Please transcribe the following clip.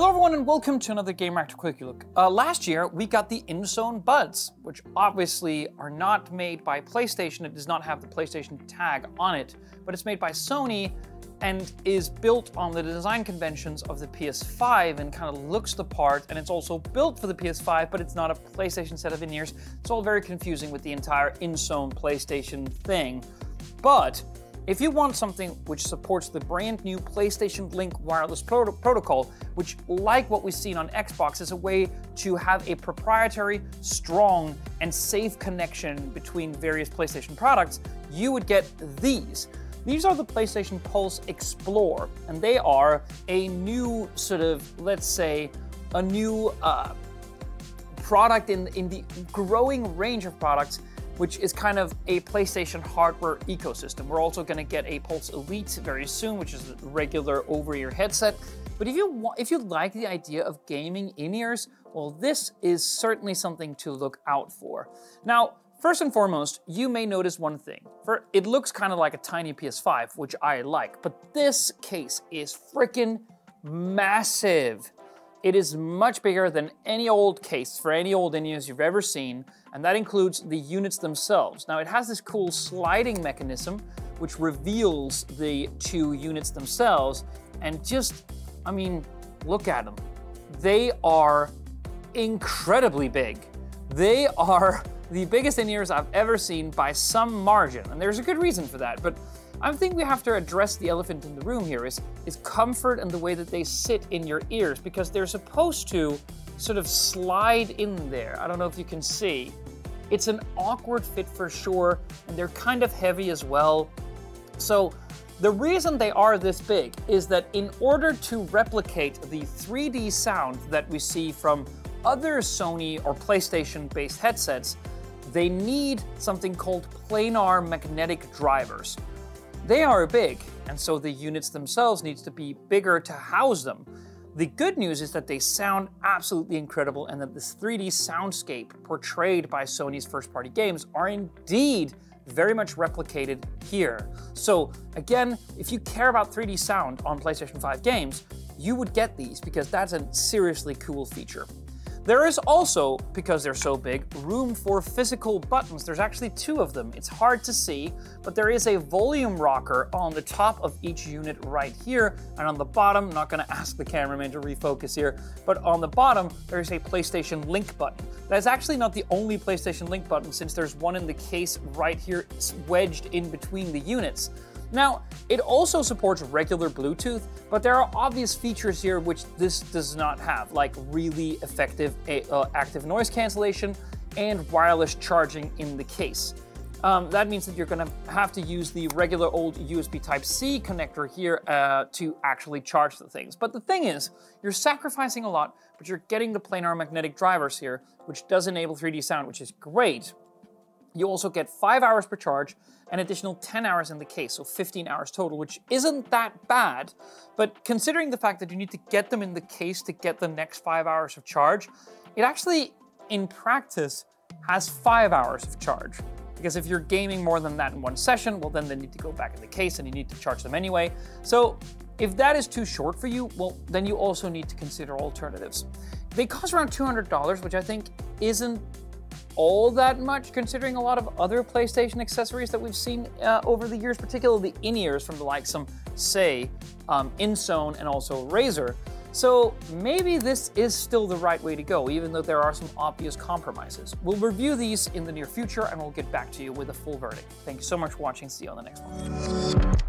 Hello everyone and welcome to another Gamereactor Quickie Look. Uh, last year we got the InZone Buds, which obviously are not made by PlayStation. It does not have the PlayStation tag on it, but it's made by Sony and is built on the design conventions of the PS5 and kind of looks the part, and it's also built for the PS5, but it's not a PlayStation set of in-ears. It's all very confusing with the entire InZone PlayStation thing. But if you want something which supports the brand new PlayStation Link wireless pro- protocol, which, like what we've seen on Xbox, is a way to have a proprietary, strong, and safe connection between various PlayStation products, you would get these. These are the PlayStation Pulse Explore, and they are a new sort of, let's say, a new uh, product in, in the growing range of products which is kind of a PlayStation hardware ecosystem. We're also going to get a Pulse Elite very soon, which is a regular over-ear headset. But if you want, if you like the idea of gaming in-ears, well, this is certainly something to look out for. Now, First and foremost, you may notice one thing. For it looks kind of like a tiny PS5, which I like, but this case is freaking massive. It is much bigger than any old case for any old in-ears you've ever seen, and that includes the units themselves. Now, it has this cool sliding mechanism which reveals the two units themselves, and just, I mean, look at them. They are incredibly big. They are the biggest in-ears I've ever seen by some margin, and there's a good reason for that, but I think we have to address the elephant in the room here is, is comfort and the way that they sit in your ears because they're supposed to sort of slide in there. I don't know if you can see. It's an awkward fit for sure, and they're kind of heavy as well. So the reason they are this big is that in order to replicate the 3D sound that we see from other Sony or PlayStation based headsets, they need something called planar magnetic drivers. They are big, and so the units themselves needs to be bigger to house them. The good news is that they sound absolutely incredible and that this 3D soundscape portrayed by Sony's first party games are indeed very much replicated here. So, again, if you care about 3D sound on PlayStation 5 games, you would get these because that's a seriously cool feature. There is also, because they're so big, room for physical buttons. There's actually two of them. It's hard to see, but there is a volume rocker on the top of each unit right here, and on the bottom, I'm not gonna ask the cameraman to refocus here, but on the bottom, there's a PlayStation Link button. That is actually not the only PlayStation Link button since there's one in the case right here wedged in between the units. Now, it also supports regular Bluetooth, but there are obvious features here which this does not have, like really effective uh, active noise cancellation and wireless charging in the case. Um, that means that you're going to have to use the regular old USB Type-C connector here uh, to actually charge the things. But the thing is, you're sacrificing a lot, but you're getting the planar magnetic drivers here, which does enable 3D sound, which is great. You also get 5 hours per charge, an additional 10 hours in the case, so 15 hours total, which isn't that bad. But considering the fact that you need to get them in the case to get the next five hours of charge, it actually, in practice, has five hours of charge. Because if you're gaming more than that in one session, well, then they need to go back in the case and you need to charge them anyway. So if that is too short for you, well, then you also need to consider alternatives. They cost around $200, which I think isn't all that much, considering a lot of other PlayStation accessories that we've seen uh, over the years, particularly the in-ears from the likes of, say, um, InZone and also Razer. So maybe this is still the right way to go, even though there are some obvious compromises. We'll review these in the near future and we'll get back to you with a full verdict. Thank you so much for watching. See you on the next one.